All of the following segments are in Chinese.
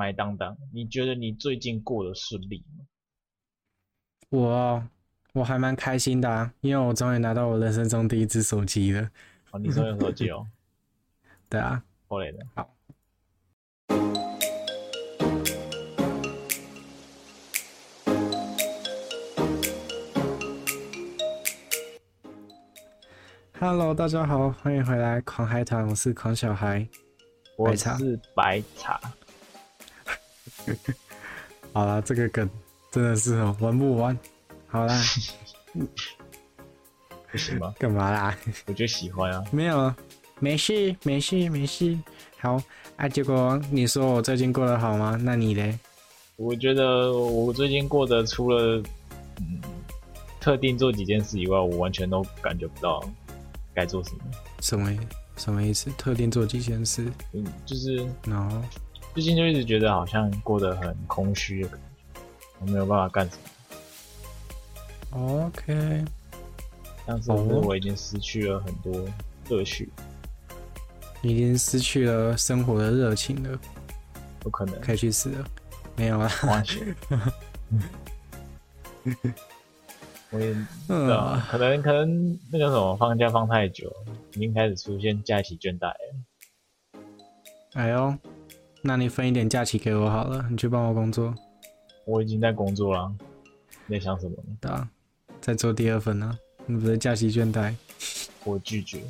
麦当当，你觉得你最近过得顺利吗？我我还蛮开心的啊，因为我终于拿到我人生中第一支手机了。哦，你说有手机哦？对啊，过来的。好。Hello，大家好，欢迎回来狂嗨团，我是狂小孩，我是白茶。好啦，这个梗真的是哦，玩不完。好啦，不行吗？干嘛啦？我就喜欢啊。没有，没事，没事，没事。好啊，结果你说我最近过得好吗？那你嘞？我觉得我最近过得除了嗯特定做几件事以外，我完全都感觉不到。该做什么？什么什么意思？特定做几件事？嗯，就是，然后最近就一直觉得好像过得很空虚的感觉，我没有办法干什么。OK，但是我已经失去了很多乐趣，已经失去了生活的热情了。不可能，可以去死了。没有啊，完全。我也知道，可能可能那个什么放假放太久，已经开始出现假期倦怠了。哎呦，那你分一点假期给我好了，你去帮我工作。我已经在工作了，你在想什么？对啊，在做第二份呢。你不是假期倦怠？我拒绝。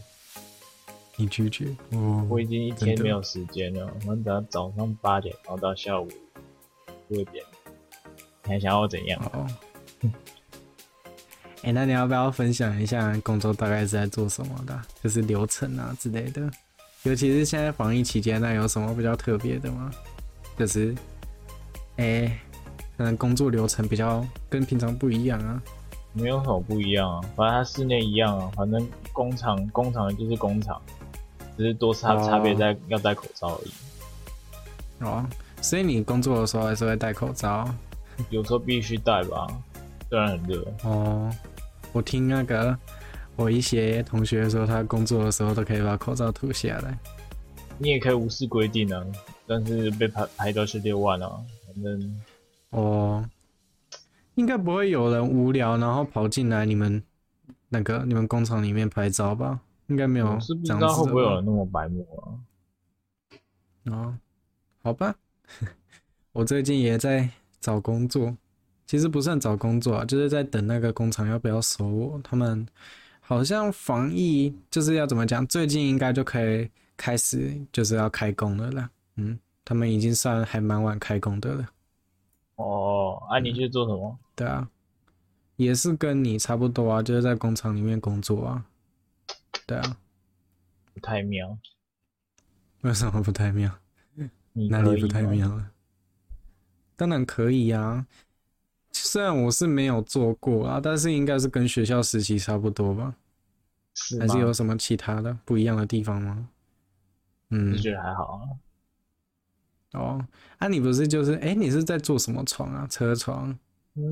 你拒绝？哦，我已经一天没有时间了。我们等到早上八点，然后到下午六点，你还想要我怎样？哦。哎、欸，那你要不要分享一下工作大概是在做什么的？就是流程啊之类的，尤其是现在防疫期间，那有什么比较特别的吗？就是，哎、欸，可能工作流程比较跟平常不一样啊。没有什么不一样啊，反正它室内一样啊。反正工厂工厂就是工厂，只是多差差别在要戴口罩而已。哦，所以你工作的时候还是会戴口罩？有时候必须戴吧，虽然很热。哦。我听那个我一些同学说，他工作的时候都可以把口罩脱下来。你也可以无视规定啊，但是被排排到是六万啊，反正哦，应该不会有人无聊然后跑进来你们那个你们工厂里面拍照吧？应该没有。我是不知道会不会有人那么白目啊？哦，好吧，我最近也在找工作。其实不算找工作啊，就是在等那个工厂要不要收我。他们好像防疫就是要怎么讲，最近应该就可以开始就是要开工了啦。嗯，他们已经算还蛮晚开工的了。哦，啊，你去做什么？嗯，对啊，也是跟你差不多啊，就是在工厂里面工作啊。对啊，不太妙。为什么不太妙？哪里不太妙了？当然可以啊。虽然我是没有做过啊，但是应该是跟学校实习差不多吧？是还是有什么其他的不一样的地方吗？嗯，我觉得还好啊。哦，啊，你不是就是哎、欸，你是在做什么床啊？车床、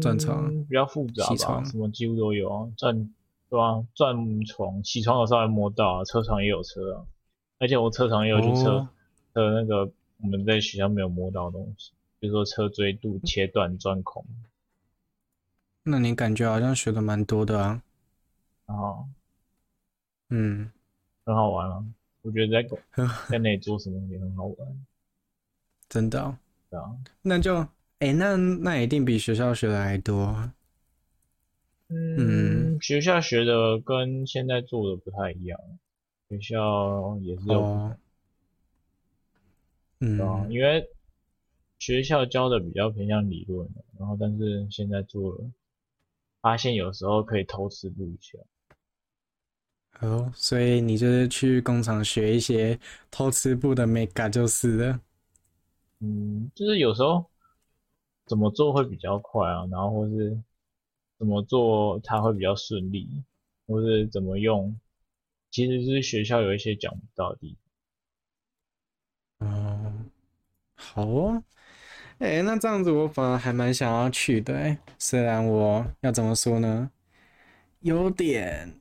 钻床、嗯，比较复杂吧？床什么几乎都有啊。钻对啊，钻床、起床有稍微摸到啊，车床也有车啊。而且我车床也有去车车、哦、那个我们在学校没有摸到的东西，比如说车锥度切断、钻孔。那你感觉好像学的蛮多的啊，哦，嗯，很好玩啊，我觉得在在那里做什么也很好玩，真的、哦，对啊，那就，哎、欸，那那一定比学校学的还多，嗯，嗯，学校学的跟现在做的不太一样，学校也是有，哦、嗯，因为学校教的比较偏向理论，然后但是现在做了。发现有时候可以偷吃步一下，哦，所以你就是去工厂学一些偷吃布的美感就是了。嗯，就是有时候怎么做会比较快啊，然后或是怎么做它会比较顺利，或是怎么用，其实是学校有一些讲不到的地方。哦，好哦。哎、欸，那这样子我反而还蛮想要去的哎，虽然我要怎么说呢，有点，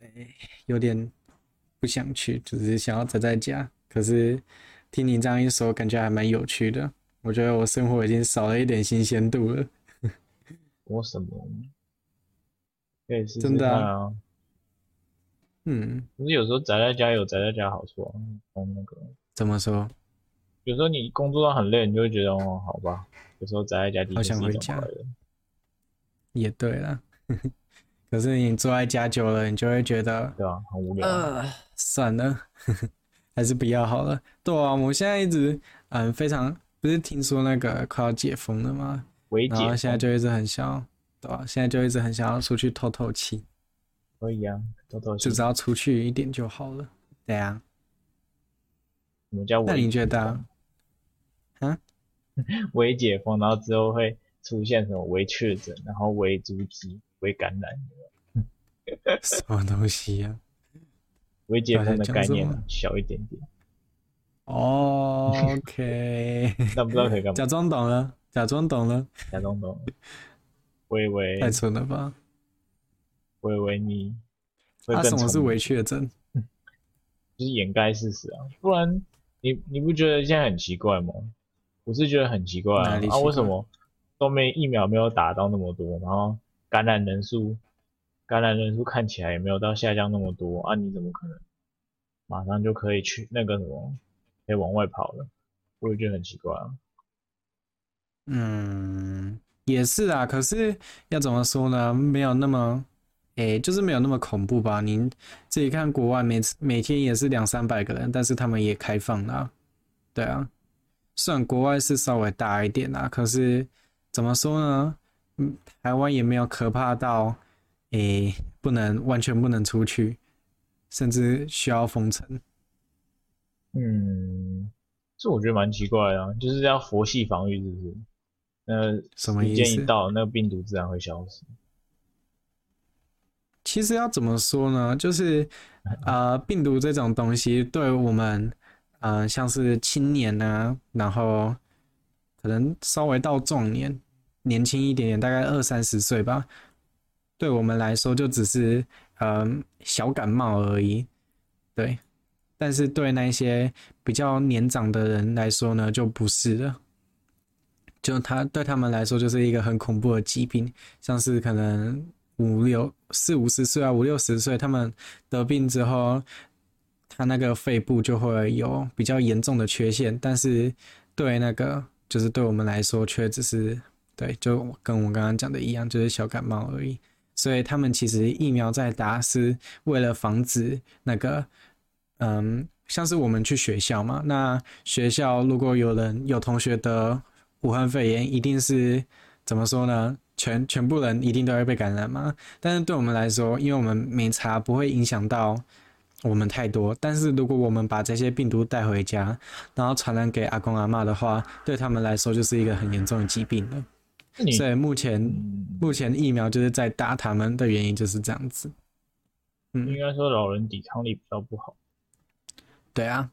哎、欸，有点不想去，只是想要宅在家。可是听你这样一说，感觉还蛮有趣的。我觉得我生活已经少了一点新鲜度了。我什么？可以试试啊。真的啊。嗯，可是有时候宅在家有宅在家好处啊。从那个怎么说？有时候你工作到很累，你就会觉得哦，好吧。有时候宅在家的确是一种快乐。也对了。可是你坐在家久了，你就会觉得，对啊，很无聊。呃，算了，还是不要好了。对啊，我现在一直，嗯，非常不是听说那个快要解封了吗？然后现在就一直很想，对啊，现在就一直很想要出去透透气。可以啊，透透气，就只要出去一点就好了。对啊。什么叫？那你觉得？啊？微解封，然后之后会出现什么微确诊，然后微足迹、微感染？什么东西呀、啊？微解封的概念小一点点。哦，OK。那不知道可以干嘛？假装懂了，假装懂了，假装懂了。微微太蠢了吧？微微你。那什么是微确诊？就是掩盖事实啊！不然你你不觉得现在很奇怪吗？我是觉得很奇怪啊！啊，为什么都没疫苗没有打到那么多，然后感染人数？感染人数看起来也没有到下降那么多啊，你怎么可能马上就可以去那个什么，可以往外跑了？我也觉得很奇怪啊。嗯，也是啊，可是要怎么说呢？没有那么，诶、就是没有那么恐怖吧？您自己看国外每次每天也是两三百个人，但是他们也开放了啊。对啊，虽然国外是稍微大一点啊，可是怎么说呢？嗯，台湾也没有可怕到。诶、欸，不能完全不能出去，甚至需要封城。嗯，这我觉得蛮奇怪的，就是要佛系防御，是不是？那什么意思？时间一到，那个病毒自然会消失。其实要怎么说呢？就是呃，病毒这种东西，对我们，呃，像是青年呢、啊，然后可能稍微到壮年，年轻一点点，大概二三十岁吧。对我们来说，就只是嗯小感冒而已，对。但是对那些比较年长的人来说呢，就不是了。就他对他们来说，就是一个很恐怖的疾病，像是可能五六四五十岁啊，五六十岁，他们得病之后，他那个肺部就会有比较严重的缺陷。但是对那个，就是对我们来说，却只是对，就跟我刚刚讲的一样，就是小感冒而已。所以他们其实疫苗在打是为了防止那个，嗯，像是我们去学校嘛，那学校如果有人有同学得武汉肺炎，一定是怎么说呢？全全部人一定都会被感染嘛。但是对我们来说，因为我们没查，不会影响到我们太多。但是如果我们把这些病毒带回家，然后传染给阿公阿嬷的话，对他们来说就是一个很严重的疾病了。所以目前、嗯、目前疫苗就是在打他们的原因就是这样子。嗯，应该说老人抵抗力比较不好。对啊，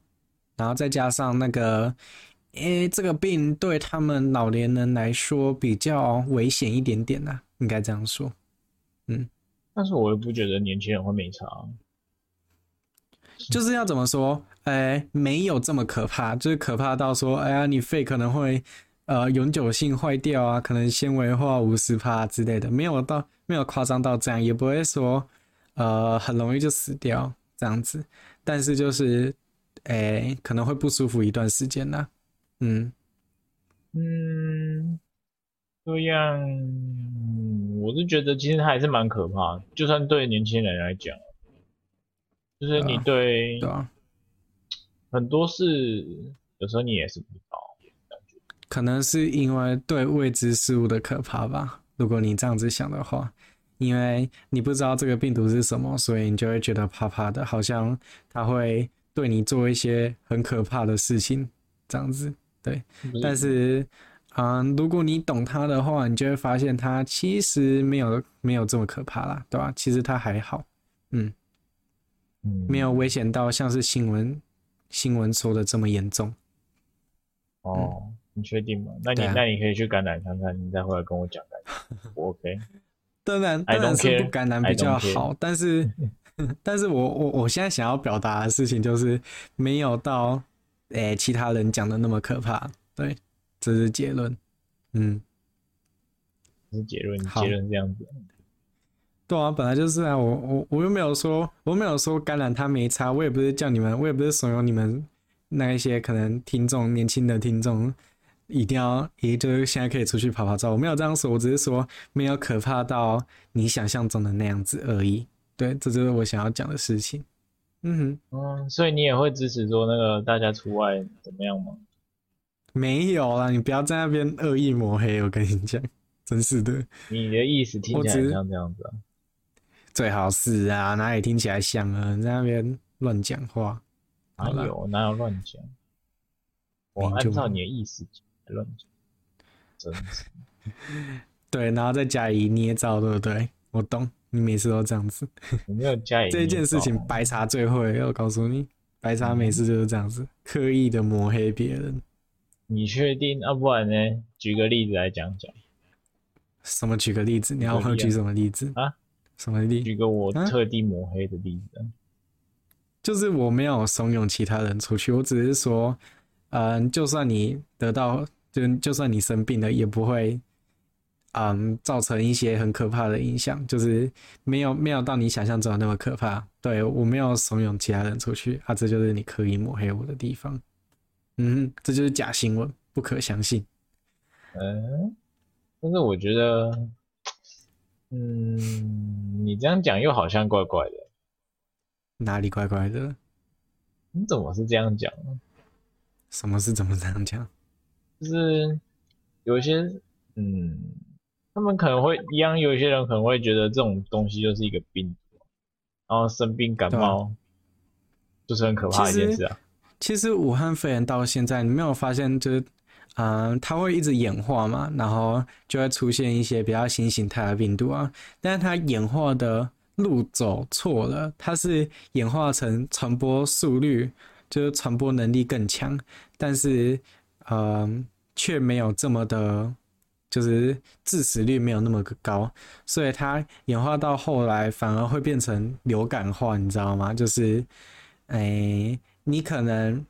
然后再加上那个，诶、欸，这个病对他们老年人来说比较危险一点点呐、啊，应该这样说。嗯，但是我又不觉得年轻人会没差。就是要怎么说？哎、欸，没有这么可怕，就是可怕到说，哎呀，你肺可能会。呃，永久性坏掉啊，可能纤维化五十帕之类的，没有到没有夸张到这样，也不会说呃很容易就死掉这样子，但是就是诶、欸、可能会不舒服一段时间呢。嗯嗯，这样我是觉得其实还是蛮可怕，就算对年轻人来讲，就是你对很多事有时候你也是不知道。可能是因为对未知事物的可怕吧。如果你这样子想的话，因为你不知道这个病毒是什么，所以你就会觉得怕怕的，好像它会对你做一些很可怕的事情，这样子。对，但是，嗯，如果你懂它的话，你就会发现它其实没有没有这么可怕啦，对吧？其实它还好，嗯，没有危险到像是新闻新闻说的这么严重。哦。你确定吗？那你、啊、那你可以去感染看看，你再回来跟我讲。我 OK。当然，当然是不感染比较好。但是，但是我我我现在想要表达的事情就是，没有到诶、欸、其他人讲的那么可怕。对，这是结论。嗯，这是结论，结论这样子。对啊，本来就是啊，我我我又没有说，我没有说感染他没差，我也不是叫你们，我也不是怂恿你们那一些可能听众年轻的听众一定要，也就是现在可以出去跑跑照，我没有这样说，我只是说没有可怕到你想象中的那样子而已。对，这就是我想要讲的事情。嗯哼，嗯，所以你也会支持说那个大家出外怎么样吗？没有啦，你不要在那边恶意抹黑，我跟你讲，真是的。你的意思听起来像这样子啊。最好是啊，哪里听起来像啊？你在那边乱讲话，哪有哪有乱讲？我按照你的意思乱讲，真是。对，然后再加以捏造，对不对？我懂，你每次都这样子。我没有加以这件事情，白茶最会。我告诉你，白茶每次就是这样子，嗯、刻意的抹黑别人。你确定？要、啊、不然呢？举个例子来讲讲。什么？举个例子？你要我举什么例子啊？什么例？举个我特地抹黑的例子，啊，就是我没有怂恿其他人出去，我只是说，嗯，就算你得到，就就算你生病了，也不会，嗯，造成一些很可怕的影响，就是没有没有到你想象中的那么可怕。对，我没有怂恿其他人出去，啊，这就是你刻意抹黑我的地方。嗯，这就是假新闻，不可相信。嗯，但是我觉得。嗯，你这样讲又好像怪怪的。哪里怪怪的？你怎么是这样讲呢？什么是怎么这样讲？就是有一些，嗯，他们可能会一样，有一些人可能会觉得这种东西就是一个病毒，然后生病感冒，就是很可怕的一件事啊。其实，武汉肺炎到现在，你没有发现就是。嗯，它会一直演化嘛，然后就会出现一些比较新形态的病毒啊。但是它演化的路走错了，它是演化成传播速率，就是传播能力更强，但是嗯，却没有这么的，就是致死率没有那么高，所以它演化到后来反而会变成流感化，你知道吗？就是，哎，你可能。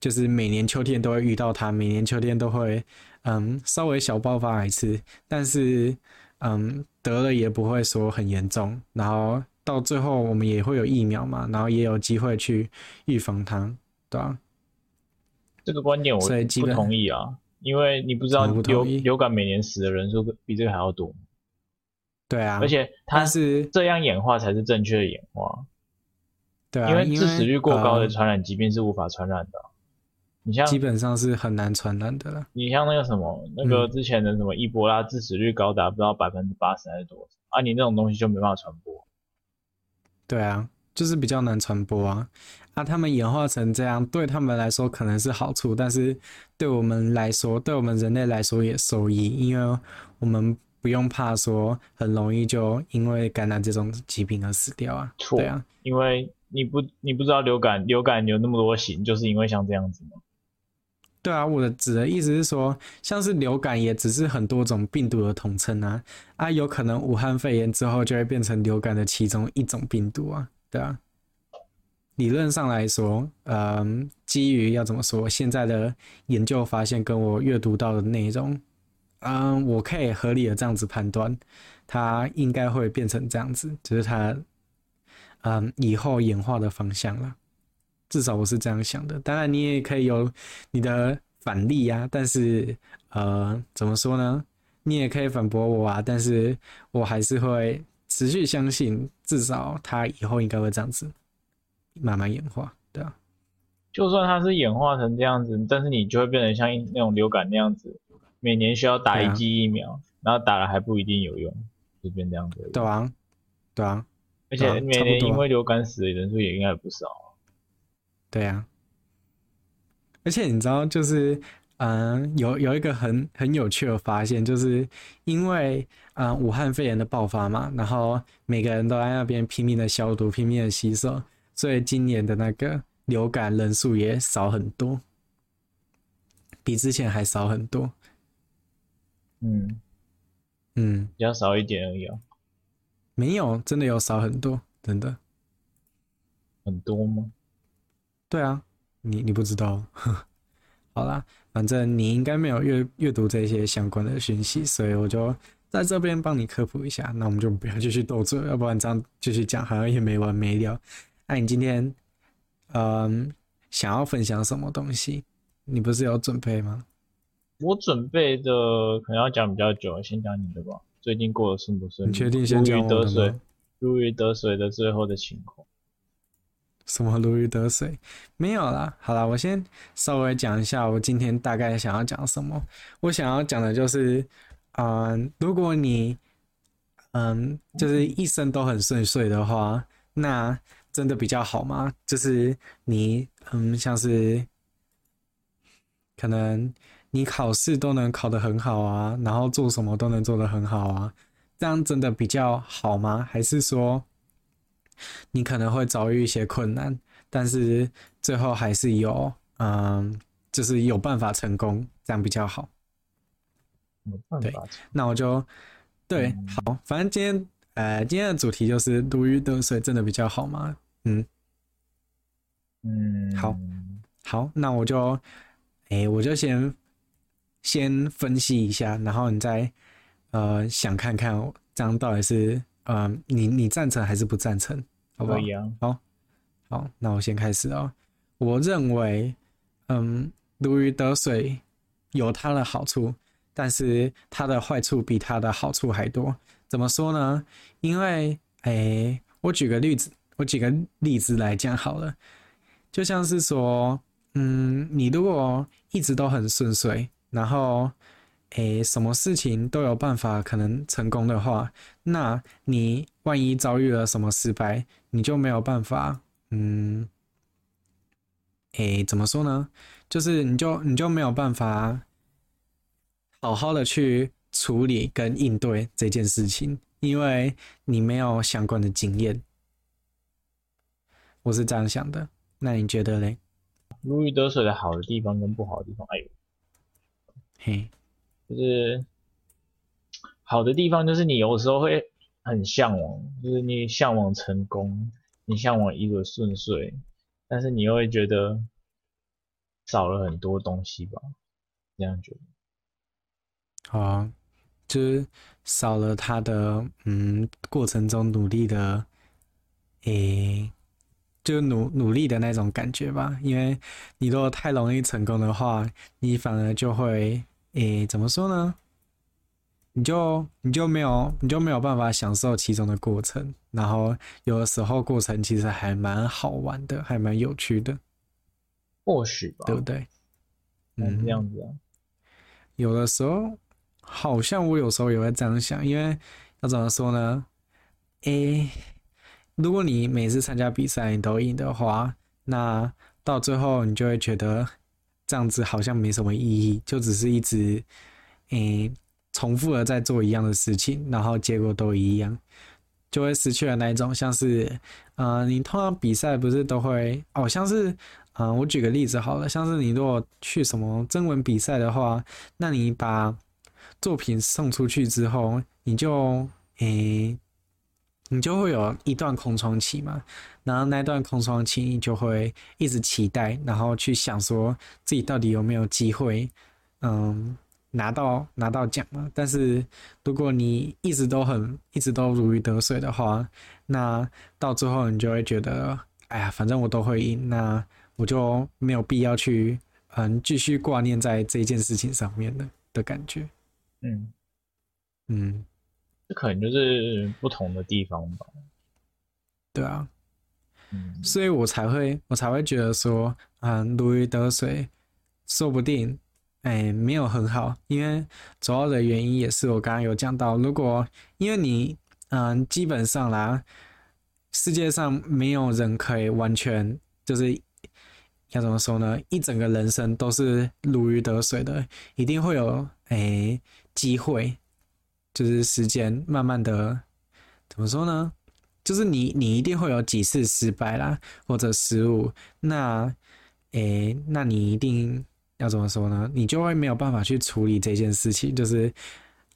就是每年秋天都会遇到它，每年秋天都会，嗯，稍微小爆发一次，但是，嗯，得了也不会说很严重，然后到最后我们也会有疫苗嘛，然后也有机会去预防它，对吧？这个观点我不同意啊，因为你不知道流流感每年死的人数比这个还要多，对啊，而且它是这样演化才是正确的演化，对啊，因为致死率过高的传染疾病是无法传染的。你像基本上是很难传染的了。你像那个什么，那个之前的什么伊波拉致死率高达不知道百分之八十还是多少啊？你那种东西就没办法传播。对啊，就是比较难传播啊。啊，他们演化成这样，对他们来说可能是好处，但是对我们来说，对我们人类来说也受益，因为我们不用怕说很容易就因为感染这种疾病而死掉啊。错。对啊，因为你不你不知道流感流感有那么多型，就是因为像这样子吗？对啊，我的指的意思是说，像是流感也只是很多种病毒的统称啊，啊，有可能武汉肺炎之后就会变成流感的其中一种病毒啊，对啊。理论上来说，嗯，基于要怎么说，现在的研究发现跟我阅读到的内容，嗯，我可以合理的这样子判断，它应该会变成这样子，就是它，嗯，以后演化的方向了。至少我是这样想的，当然你也可以有你的反例呀、啊。但是，呃，怎么说呢？你也可以反驳我啊。但是我还是会持续相信，至少它以后应该会这样子慢慢演化，对啊。就算它是演化成这样子，但是你就会变成像那种流感那样子，每年需要打一剂疫苗，啊、然后打了还不一定有用，就变这样子。对啊，对啊。而且每年因为流感死的人数也应该不少。对、啊，而且你知道，就是嗯，有有一个很很有趣的发现，就是因为嗯武汉肺炎的爆发嘛，然后每个人都在那边拼命的消毒、拼命的洗手，所以今年的那个流感人数也少很多，比之前还少很多。嗯嗯，比较少一点而已啊。没有，真的有少很多，真的。很多吗？对啊，你你不知道，好啦，反正你应该没有阅阅读这些相关的讯息，所以我就在这边帮你科普一下。那我们就不要继续斗嘴，要不然这样继续讲好像也没完没了。那你今天嗯想要分享什么东西？你不是有准备吗？我准备的可能要讲比较久，先讲你的吧。最近过得顺不顺利？你确定先讲我的吗？如鱼得水，如鱼得水的最后的情况。什么如鱼得水？没有啦。好啦，我先稍微讲一下我今天大概想要讲什么。我想要讲的就是，嗯，如果你，嗯，就是一生都很顺遂的话，那真的比较好吗？就是你，嗯，像是可能你考试都能考得很好啊，然后做什么都能做得很好啊，这样真的比较好吗？还是说？你可能会遭遇一些困难，但是最后还是有，嗯，就是有办法成功，这样比较好。有办法。对，那我就对，嗯、好，反正今天，呃，今天的主题就是如鱼得水，真的比较好吗？嗯，嗯，好，好，那我就，哎、欸，我就先先分析一下，然后你再，呃，想看看这样到底是，呃，你你赞成还是不赞成？好不好？好，好，那我先开始哦。我认为，嗯，如鱼得水有它的好处，但是它的坏处比它的好处还多。怎么说呢？因为，哎、我举个例子，我举个例子来讲好了。就像是说，嗯，你如果一直都很顺遂，然后，哎、什么事情都有办法可能成功的话，那你万一遭遇了什么失败，你就没有办法，嗯，诶，怎么说呢？就是你就你就没有办法好好的去处理跟应对这件事情，因为你没有相关的经验。我是这样想的，那你觉得嘞？如鱼得水的好的地方跟不好的地方，哎呦，嘿，就是好的地方就是你有时候会。很向往，就是你向往成功，你向往一个顺遂，但是你又会觉得少了很多东西吧？这样觉得？好啊，就是少了他的嗯过程中努力的，诶、欸，就努努力的那种感觉吧。因为你如果太容易成功的话，你反而就会诶、欸，怎么说呢？你就你就没有你就没有办法享受其中的过程，然后有的时候过程其实还蛮好玩的，还蛮有趣的，或许吧，对不对？嗯，这样子啊。有的时候好像我有时候也会这样想，因为要怎么说呢？诶，如果你每次参加比赛你都赢的话，那到最后你就会觉得这样子好像没什么意义，就只是一直诶。重复的在做一样的事情，然后结果都一样，就会失去了那一种像是，啊、你通常比赛不是都会，哦，像是，嗯、呃，我举个例子好了，像是你如果去什么征文比赛的话，那你把作品送出去之后，你就，诶、你就会有一段空窗期嘛，然后那段空窗期你就会一直期待，然后去想说自己到底有没有机会，嗯。拿到拿到奖嘛，但是如果你一直都很一直都如鱼得水的话，那到最后你就会觉得，哎呀，反正我都会赢，那我就没有必要去嗯继续挂念在这件事情上面的的感觉。嗯嗯，这可能就是不同的地方吧。对啊，嗯，所以我才会我才会觉得说，嗯，如鱼得水，说不定。哎，没有很好，因为主要的原因也是我刚刚有讲到，如果因为你，嗯，基本上啦，世界上没有人可以完全就是要怎么说呢？一整个人生都是如鱼得水的，一定会有哎机会，就是时间慢慢的怎么说呢？就是你你一定会有几次失败啦，或者失误，那哎，那你一定。要怎么说呢？你就会没有办法去处理这件事情，就是，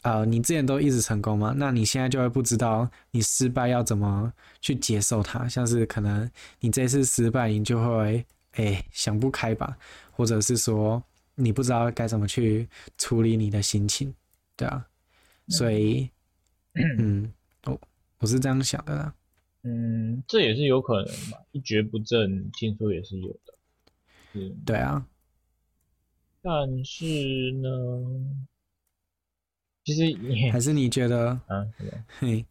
呃，你之前都一直成功嘛，那你现在就会不知道你失败要怎么去接受它。像是可能你这次失败，你就会哎想不开吧，或者是说，你不知道该怎么去处理你的心情，对啊，所以，嗯，我我是这样想的啦。嗯，这也是有可能嘛，一蹶不振，听说也是有的。嗯，对啊。但是呢，其实你 还是你觉得啊？嘿，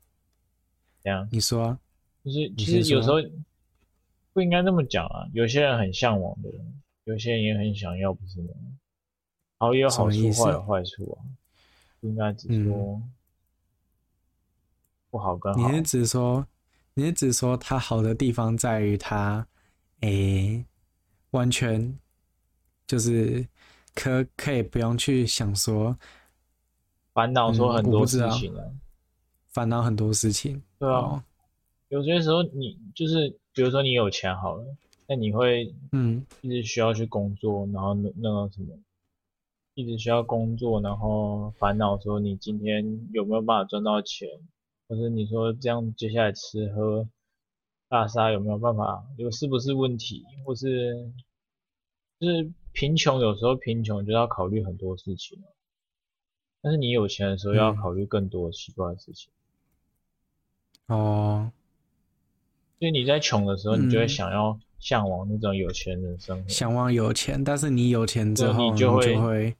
这样你说啊，就是其实有时候不应该这么讲啊。有些人很向往的人，有些人也很想要，不是吗？好，也有好处，坏有坏处啊。不应该只说不好跟好。你是只说？你是只说它好的地方在于它，诶、欸，完全就是可可以不用去想说烦恼说很多事情啊，烦恼、嗯、很多事情。对啊，哦、有些时候你就是，比如说你有钱好了，那你会嗯一直需要去工作，然后那那个什么，一直需要工作，然后烦恼说你今天有没有办法赚到钱。或者你说这样接下来吃喝大杀有没有办法？有是不是问题？或是就是贫穷，有时候贫穷就要考虑很多事情，但是你有钱的时候要考虑更多奇怪的事情。嗯、哦，所以你在穷的时候，你就会想要向往那种有钱人生活，向往有钱。但是你有钱之后，你就会，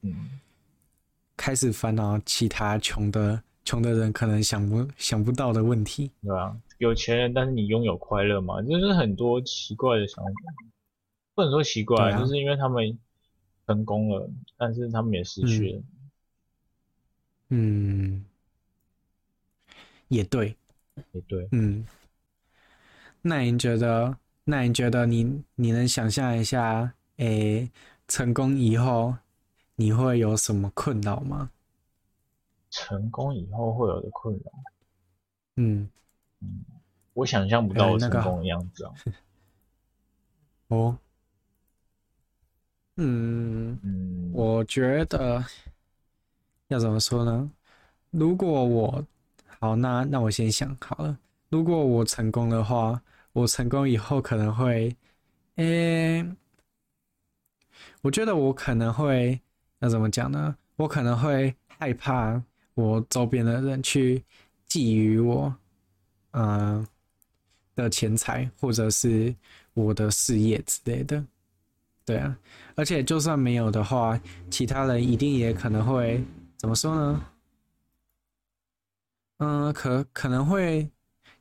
开始烦恼其他穷的。穷的人可能想不想不到的问题，对吧？有钱人，但是你拥有快乐嘛？就是很多奇怪的想法，不能说奇怪，啊、就是因为他们成功了，但是他们也失去了。嗯，嗯，也对，也对，嗯。那您觉得？那你觉得你你能想象一下，诶、欸，成功以后你会有什么困扰吗？成功以后会有的困扰，嗯嗯，我想象不到我成功的样子啊。欸那个、哦，嗯嗯，我觉得要怎么说呢？如果我好，那那我先想好了。如果我成功的话，我成功以后可能会，诶、我觉得我可能会要怎么讲呢？我可能会害怕。我周边的人去觊觎我，呃的钱财或者是我的事业之类的，对啊，而且就算没有的话，其他人一定也可能会怎么说呢？嗯、可可能会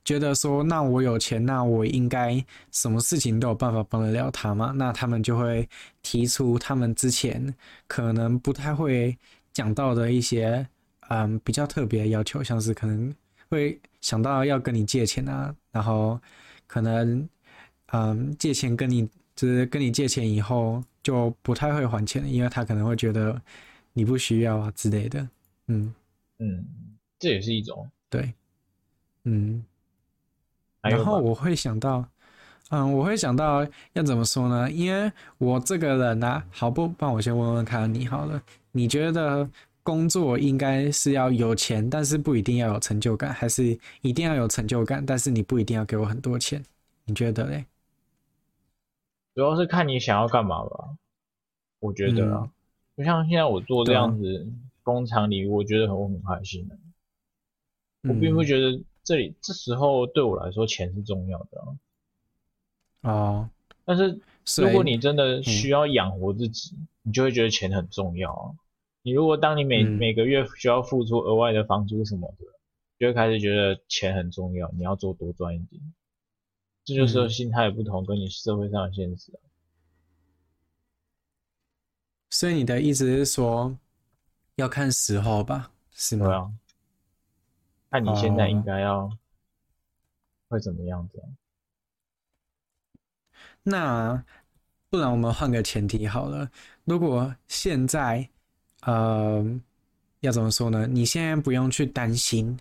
觉得说，那我有钱，那我应该什么事情都有办法帮得了他吗？那他们就会提出他们之前可能不太会讲到的一些。嗯，比较特别的要求，像是可能会想到要跟你借钱啊，然后可能嗯借钱跟你就是跟你借钱以后就不太会还钱，因为他可能会觉得你不需要啊之类的。嗯嗯，这也是一种对，嗯，然后我会想到，嗯，我会想到要怎么说呢？因为我这个人呢、啊，好不，帮我先问问看你好了，你觉得？工作应该是要有钱，但是不一定要有成就感，还是一定要有成就感，但是你不一定要给我很多钱？你觉得嘞？主要是看你想要干嘛吧。我觉得啊，就、嗯、像现在我做这样子工厂里，我觉得很我很开心的。我并不觉得这里这时候对我来说钱是重要的啊。哦，但是如果你真的需要养活自己，嗯、你就会觉得钱很重要啊。你如果当你每、嗯、每个月需要付出额外的房租什么的，就会开始觉得钱很重要，你要做多赚一点。这就是心态不同，跟你社会上的现实。所以你的意思是说，要看时候吧？是吗？对啊。看你现在应该要会怎么样子？那不然我们换个前提好了，如果现在。呃，要怎么说呢？你现在不用去担心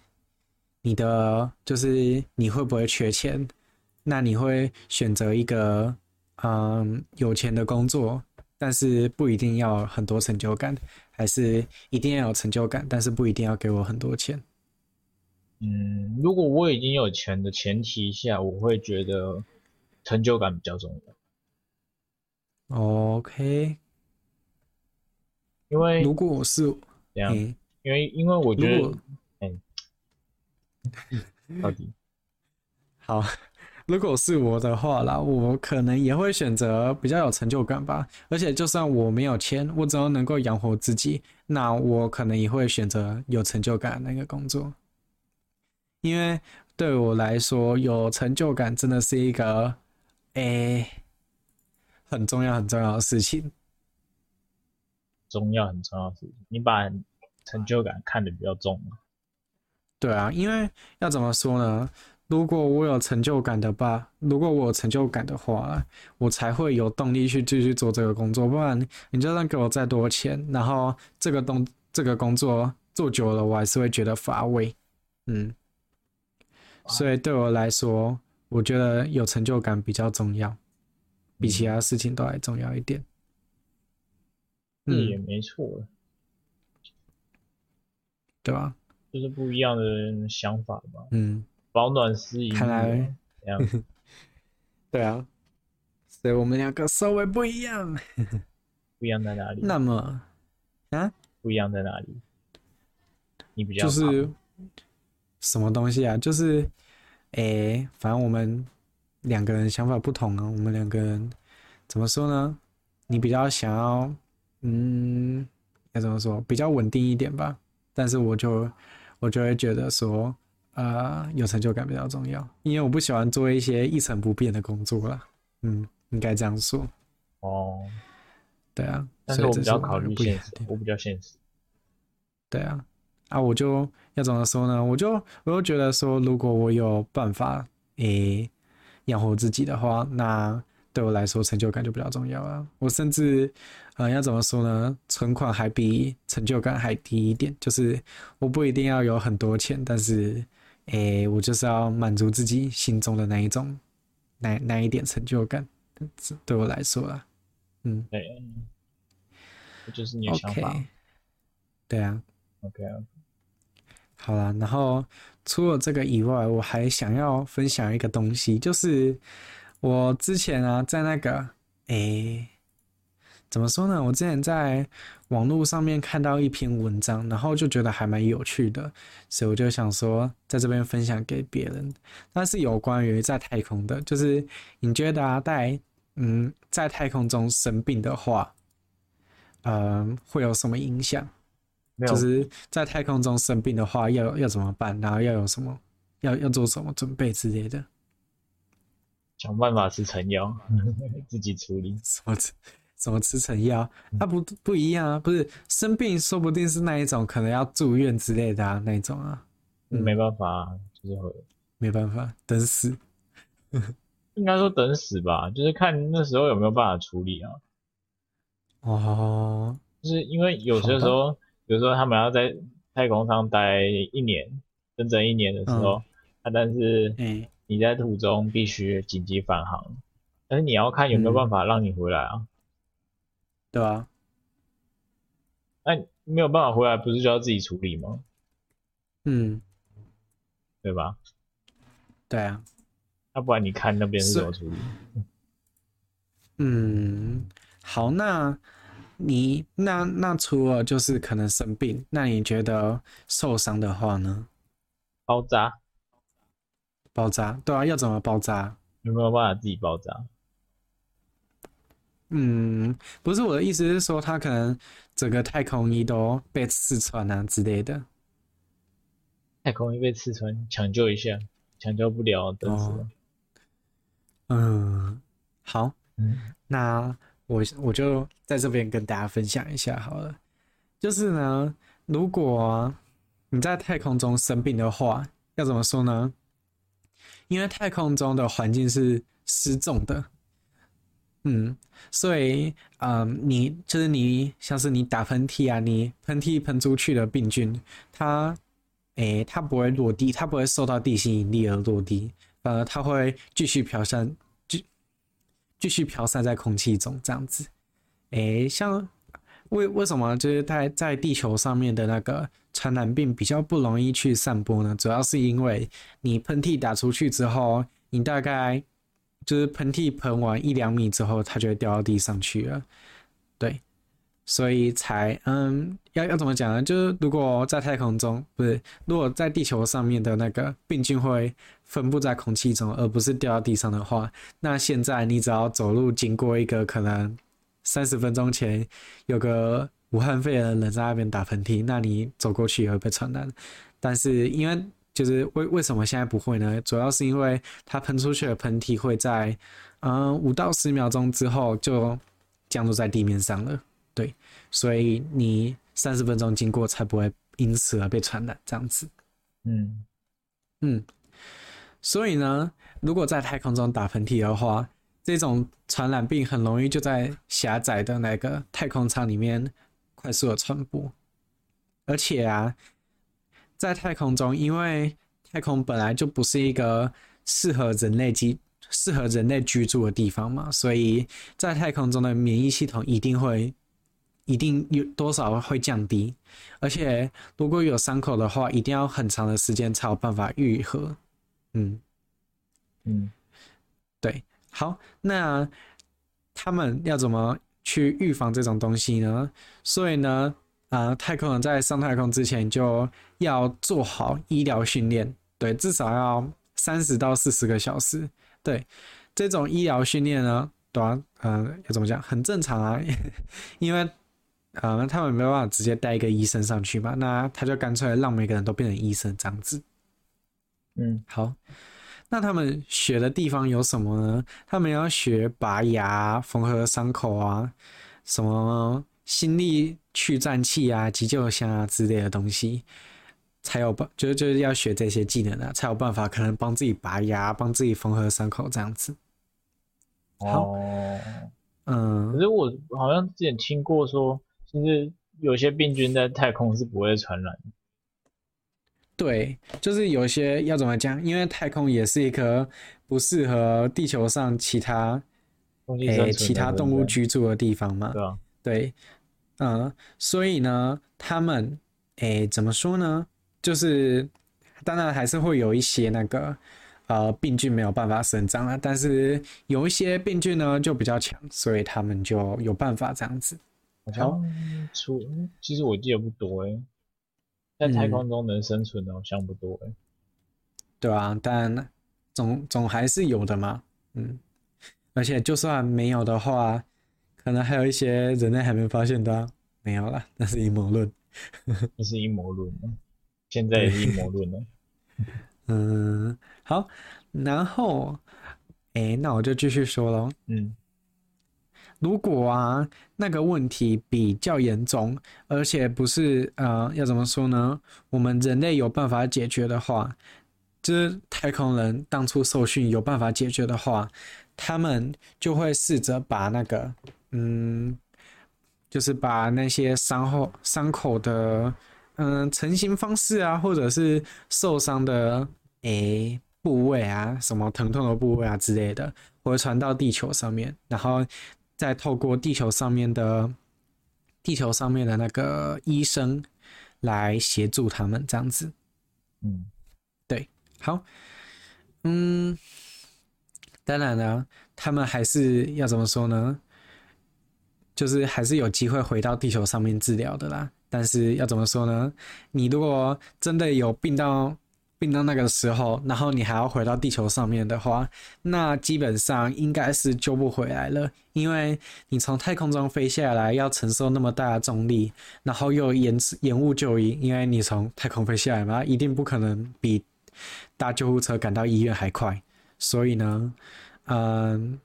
你的，就是你会不会缺钱？那你会选择一个嗯、呃、有钱的工作，但是不一定要很多成就感，还是一定要有成就感，但是不一定要给我很多钱？嗯，如果我已经有钱的前提下，我会觉得成就感比较重要。OK。因为如果我是这样，嗯、因为因为我觉得，哎，到底 好。如果是我的话啦，我可能也会选择比较有成就感吧。而且就算我没有钱，我只要能够养活自己，那我可能也会选择有成就感的那个工作。因为对我来说，有成就感真的是一个诶、欸、很重要很重要的事情。重要很重要的事情，你把成就感看得比较重吗？对啊，因为要怎么说呢？如果我有成就感的吧，如果我有成就感的话，我才会有动力去继续做这个工作。不然，你就算给我再多钱，然后这个动这个工作做久了，我还是会觉得乏味。嗯，所以对我来说，我觉得有成就感比较重要，比其他事情都还重要一点。嗯，也没错，对吧？就是不一样的想法吧。嗯。保暖思淫，看来，对啊，所以我们两个稍微不一样，不一样在哪里？那么，啊，不一样在哪里？你比较就是什么东西啊？就是，哎、欸，反正我们两个人想法不同啊。我们两个人怎么说呢？你比较想要，嗯，要怎么说？比较稳定一点吧。但是我就我就会觉得说。啊、呃，有成就感比较重要，因为我不喜欢做一些一成不变的工作啦。嗯，应该这样说。哦，对啊，但是我比较考虑现实，我比较现实。对啊，啊，我就要怎么说呢？我就我就觉得说，如果我有办法诶养活自己的话，那对我来说成就感就比较重要啊。我甚至。呃，要怎么说呢？存款还比成就感还低一点，就是我不一定要有很多钱，但是，诶、欸，我就是要满足自己心中的那一种，那那一点成就感，对我来说啊，嗯，对，这就是你的想法，okay, 对啊，OK，好啦，然后除了这个以外，我还想要分享一个东西，就是我之前啊，在那个，诶、怎么说呢？我之前在网络上面看到一篇文章，然后就觉得还蛮有趣的，所以我就想说在这边分享给别人。那是有关于在太空的，就是你觉得啊，在嗯在太空中生病的话，嗯会有什么影响？就是在太空中生病的话要要怎么办？然后要有什么要要做什么准备之类的？想办法吃成药，自己处理。什么吃？怎么吃成药？它不不一样啊！不是生病，说不定是那一种，可能要住院之类的啊，那一种啊。嗯、没办法，就是会没办法等死。应该说等死吧，就是看那时候有没有办法处理啊。哦，就是因为有些时候，比如说他们要在太空上待一年，整整一年的时候，嗯、啊，但是你在途中必须紧急返航，嗯、但是你要看有没有办法让你回来啊。嗯对啊，那没有办法回来，不是就要自己处理吗？嗯，对吧？对啊，要不然你看那边是怎么处理？嗯，好，那你那那除了就是可能生病，那你觉得受伤的话呢？包扎，包扎，对啊，要怎么包扎？有没有办法自己包扎？嗯，不是我的意思是说，他可能整个太空衣都被刺穿啊之类的。太空衣被刺穿，抢救一下，抢救不了，等死了。哦。嗯，好，嗯，那我我就在这边跟大家分享一下好了。就是呢，如果你在太空中生病的话，要怎么说呢？因为太空中的环境是失重的。嗯，所以，嗯，你就是你，像是你打喷嚏啊，你喷嚏喷出去的病菌，它，诶、它不会落地，它不会受到地心引力而落地，反而它会继续飘散，继续飘散在空气中，这样子。诶、像为为什么就是在在地球上面的那个传染病比较不容易去散播呢？主要是因为你喷嚏打出去之后，你大概。就是喷嚏喷完一两米之后，它就会掉到地上去了。对，所以才嗯，要要怎么讲呢？就是如果在太空中，不是，如果在地球上面的那个病菌会分布在空气中，而不是掉到地上的话，那现在你只要走路经过一个可能三十分钟前有个武汉肺炎的人在那边打喷嚏，那你走过去也会被传染。但是因为就是为为什么现在不会呢？主要是因为它喷出去的喷嚏会在嗯五到十秒钟之后就降落在地面上了。对，所以你三十分钟经过才不会因此而被传染，这样子。嗯嗯，所以呢，如果在太空中打喷嚏的话，这种传染病很容易就在狭窄的那个太空舱里面快速的传播。而且啊，在太空中，因为太空本来就不是一个适合人类居适合人类居住的地方嘛，所以在太空中的免疫系统一定会。一定有多少会降低，而且如果有伤口的话，一定要很长的时间才有办法愈合。嗯嗯，对，好，那他们要怎么去预防这种东西呢？所以呢，啊、呃，太空人在上太空之前就要做好医疗训练，对，至少要三十到四十个小时。对，这种医疗训练呢，对啊，嗯、呃，要怎么讲？很正常啊，因为。啊、嗯，他们没有办法直接带一个医生上去嘛？那他就干脆让每个人都变成医生这样子。嗯，好。那他们学的地方有什么呢？他们要学拔牙、缝合伤口啊，什么心力去颤器啊、急救箱啊之类的东西，才有办，就就是要学这些技能啊，才有办法可能帮自己拔牙、帮自己缝合伤口这样子。好，哦、嗯。可是我好像之前听过说。其实有些病菌在太空是不会传染的。对，就是有些要怎么讲？因为太空也是一颗不适合地球上其他诶、欸、其他动物居住的地方嘛。对啊。对，嗯，所以呢，他们诶、欸、怎么说呢？就是当然还是会有一些那个呃病菌没有办法生长了，但是有一些病菌呢就比较强，所以他们就有办法这样子。好像出，其实我记得不多诶，在太空中能生存的好像不多对啊，但总总还是有的嘛，嗯，而且就算没有的话，可能还有一些人类还没发现的、啊，没有啦，那是阴谋论，那是阴谋论，现在也是阴谋论了，嗯，好，然后，哎、欸，那我就继续说喽，嗯。如果啊，那个问题比较严重，而且不是呃，要怎么说呢？我们人类有办法解决的话，就是太空人当初受训有办法解决的话，他们就会试着把那个，嗯，就是把那些伤后伤口的，嗯，成型方式啊，或者是受伤的诶部位啊，什么疼痛的部位啊之类的，会传到地球上面，然后。再透过地球上面的地球上面的那个医生来协助他们，这样子。嗯，对，好，嗯，当然了，他们还是要怎么说呢？就是还是有机会回到地球上面治疗的啦。但是要怎么说呢？你如果真的有病到。病到那个时候，然后你还要回到地球上面的话，那基本上应该是救不回来了，因为你从太空中飞下来要承受那么大的重力，然后又延迟延误就医，因为你从太空飞下来嘛，一定不可能比搭救护车赶到医院还快，所以呢，嗯，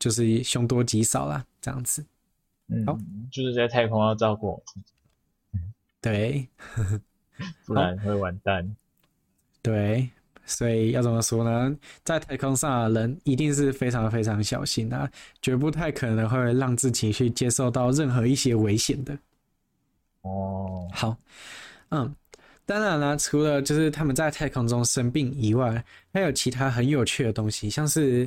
就是凶多吉少啦，这样子。嗯，好，就是在太空要照顾，对，不然会完蛋。对，所以要怎么说呢？在太空上的人一定是非常非常小心啊，绝不太可能会让自己去接受到任何一些危险的。哦，好，嗯，当然了，除了就是他们在太空中生病以外，还有其他很有趣的东西，像是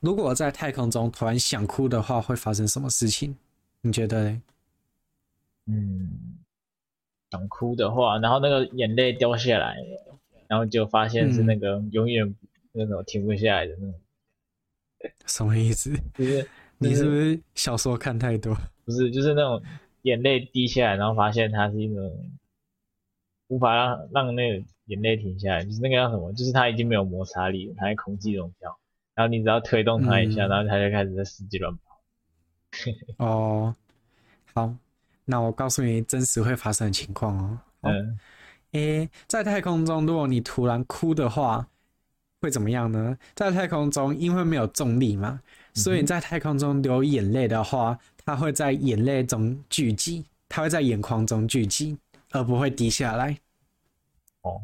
如果在太空中突然想哭的话，会发生什么事情？你觉得呢？嗯，想哭的话，然后那个眼泪掉下来。然后就发现是那个永远那种停不下来的那种，什么意思？就是你是不是小说看太多？不是，就是那种眼泪滴下来，然后发现它是一种无法让让那个眼泪停下来，就是那个叫什么？就是它已经没有摩擦力了，它在空气中飘，然后你只要推动它一下，嗯、然后它就开始在四季乱跑。哦，好，那我告诉你真实会发生的情况哦。嗯，诶，在太空中，如果你突然哭的话，会怎么样呢？在太空中，因为没有重力嘛，所以你在太空中流眼泪的话，它会在眼泪中聚集，它会在眼眶中聚集，而不会滴下来。哦，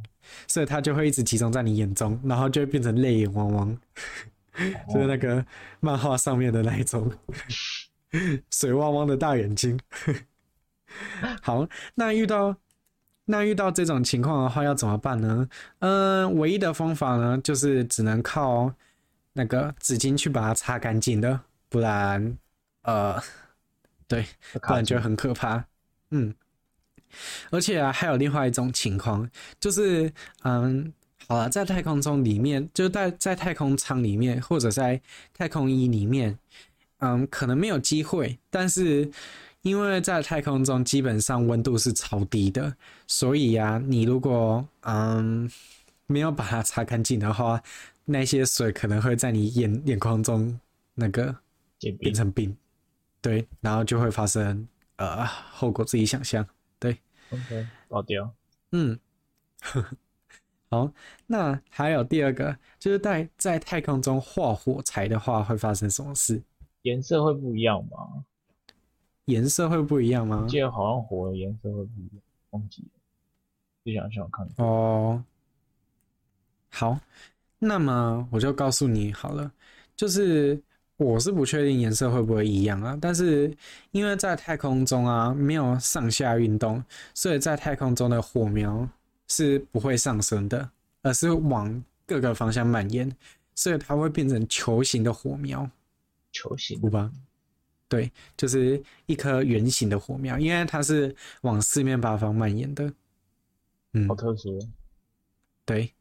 所以它就会一直集中在你眼中，然后就会变成泪眼汪汪，就是那个漫画上面的那一种。水汪汪的大眼睛。好，那遇到那遇到这种情况的话，要怎么办呢？嗯、呃，唯一的方法呢，就是只能靠那个纸巾去把它擦干净的，不然，呃，对，不然就很可怕。嗯，而且啊，还有另外一种情况，就是，嗯，好了，在太空中里面，就在在太空舱里面，或者在太空衣里面。嗯，可能没有机会，但是因为在太空中基本上温度是超低的，所以呀、啊，你如果嗯没有把它擦干净的话，那些水可能会在你眼眼眶中那个变成冰，对，然后就会发生呃后果自己想象，对，OK，爆掉，嗯，好，那还有第二个，就是在在太空中画火柴的话会发生什么事？颜色会不一样吗？颜色会不一样吗？我记得好像火的颜色会不一样，忘记了。就想想看。哦，好，那么我就告诉你好了，就是我是不确定颜色会不会一样啊，但是因为在太空中啊没有上下运动，所以在太空中的火苗是不会上升的，而是往各个方向蔓延，所以它会变成球形的火苗。球形，吧，对，就是一颗圆形的火苗，因为它是往四面八方蔓延的，嗯，好特殊，对。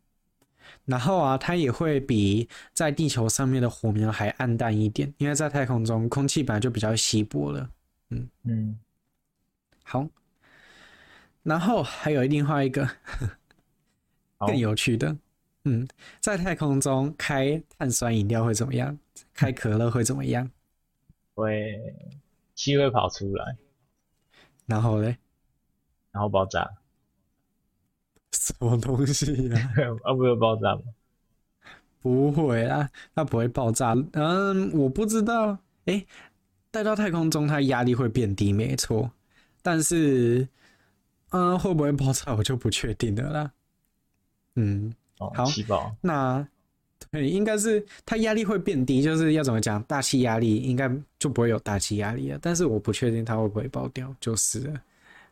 然后啊，它也会比在地球上面的火苗还暗淡一点，因为在太空中空气本来就比较稀薄了，嗯嗯。好，然后还有另外一个更有趣的。嗯，在太空中开碳酸饮料会怎么样？开可乐会怎么样？会气会跑出来，然后嘞？然后爆炸？什么东西呀、啊？啊，不会爆炸吗？不会啊，它不会爆炸。嗯，我不知道。诶，带到太空中，它压力会变低，没错。但是，嗯，会不会爆炸，我就不确定了啦。嗯。好，那对，应该是它压力会变低，就是要怎么讲，大气压力应该就不会有大气压力了。但是我不确定它会不会爆掉，就是。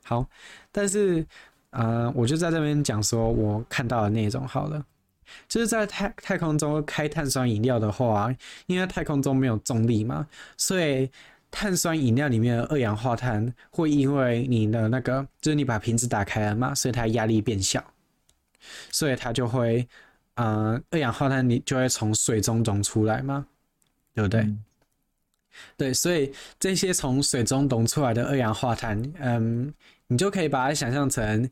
好，但是呃，我就在这边讲说我看到的那种好了，就是在太太空中开碳酸饮料的话，因为太空中没有重力嘛，所以碳酸饮料里面的二氧化碳会因为你的那个，就是你把瓶子打开了嘛，所以它压力变小。所以它就会，呃，二氧化碳你就会从水中溶出来吗，对不对？嗯、对，所以这些从水中溶出来的二氧化碳，嗯，你就可以把它想象成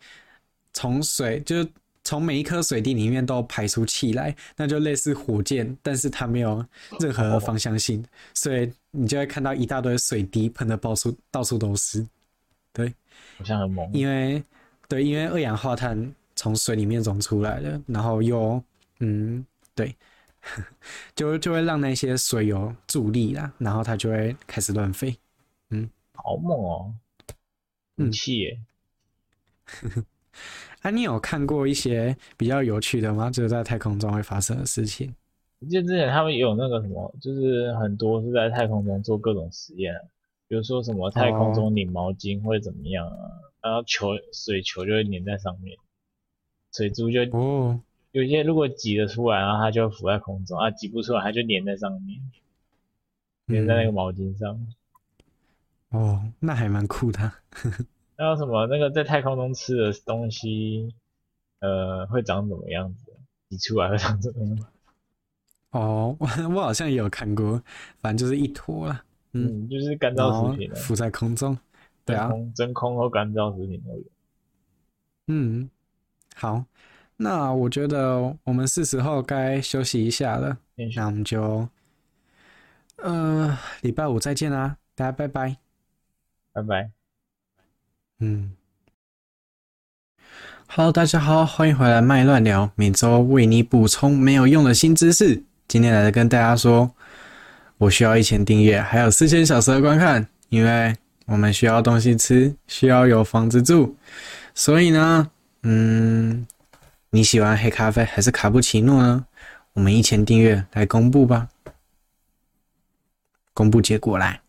从水，就是从每一颗水滴里面都排出气来，那就类似火箭，但是它没有任何方向性，所以你就会看到一大堆水滴喷的到处到处都是，对，好像很猛，因为对，因为二氧化碳。从水里面溶出来的，然后又，嗯，对，就就会让那些水有助力啦，然后它就会开始乱飞，嗯，好猛哦，武器耶！嗯、啊，你有看过一些比较有趣的吗？就是在太空中会发生的事情。我记得之前他们有那个什么，就是很多是在太空中做各种实验，比如说什么太空中拧毛巾会怎么样啊，哦、然后球水球就会粘在上面。水珠就哦，有些如果挤得出来，然后它就浮在空中啊；挤不出来，它就粘在上面，粘在那个毛巾上。嗯、哦，那还蛮酷的。那有什么？那个在太空中吃的东西，呃，会长怎么样子？挤出来会长怎么样？哦，我我好像也有看过，反正就是一坨了。嗯，嗯，就是干燥食品，浮在空中。对啊，真空或干燥食品都有。嗯，好，那我觉得我们是时候该休息一下了。那我们就，呃，礼拜五再见啦，大家拜拜，拜拜。嗯，Hello，大家好，欢迎回来麦乱聊，每周为你补充没有用的新知识。今天来跟大家说，我需要一千订阅，还有四千小时的观看，因为我们需要东西吃，需要有房子住，所以呢，嗯，你喜欢黑咖啡还是卡布奇诺呢？我们一千订阅来公布吧，公布结果来。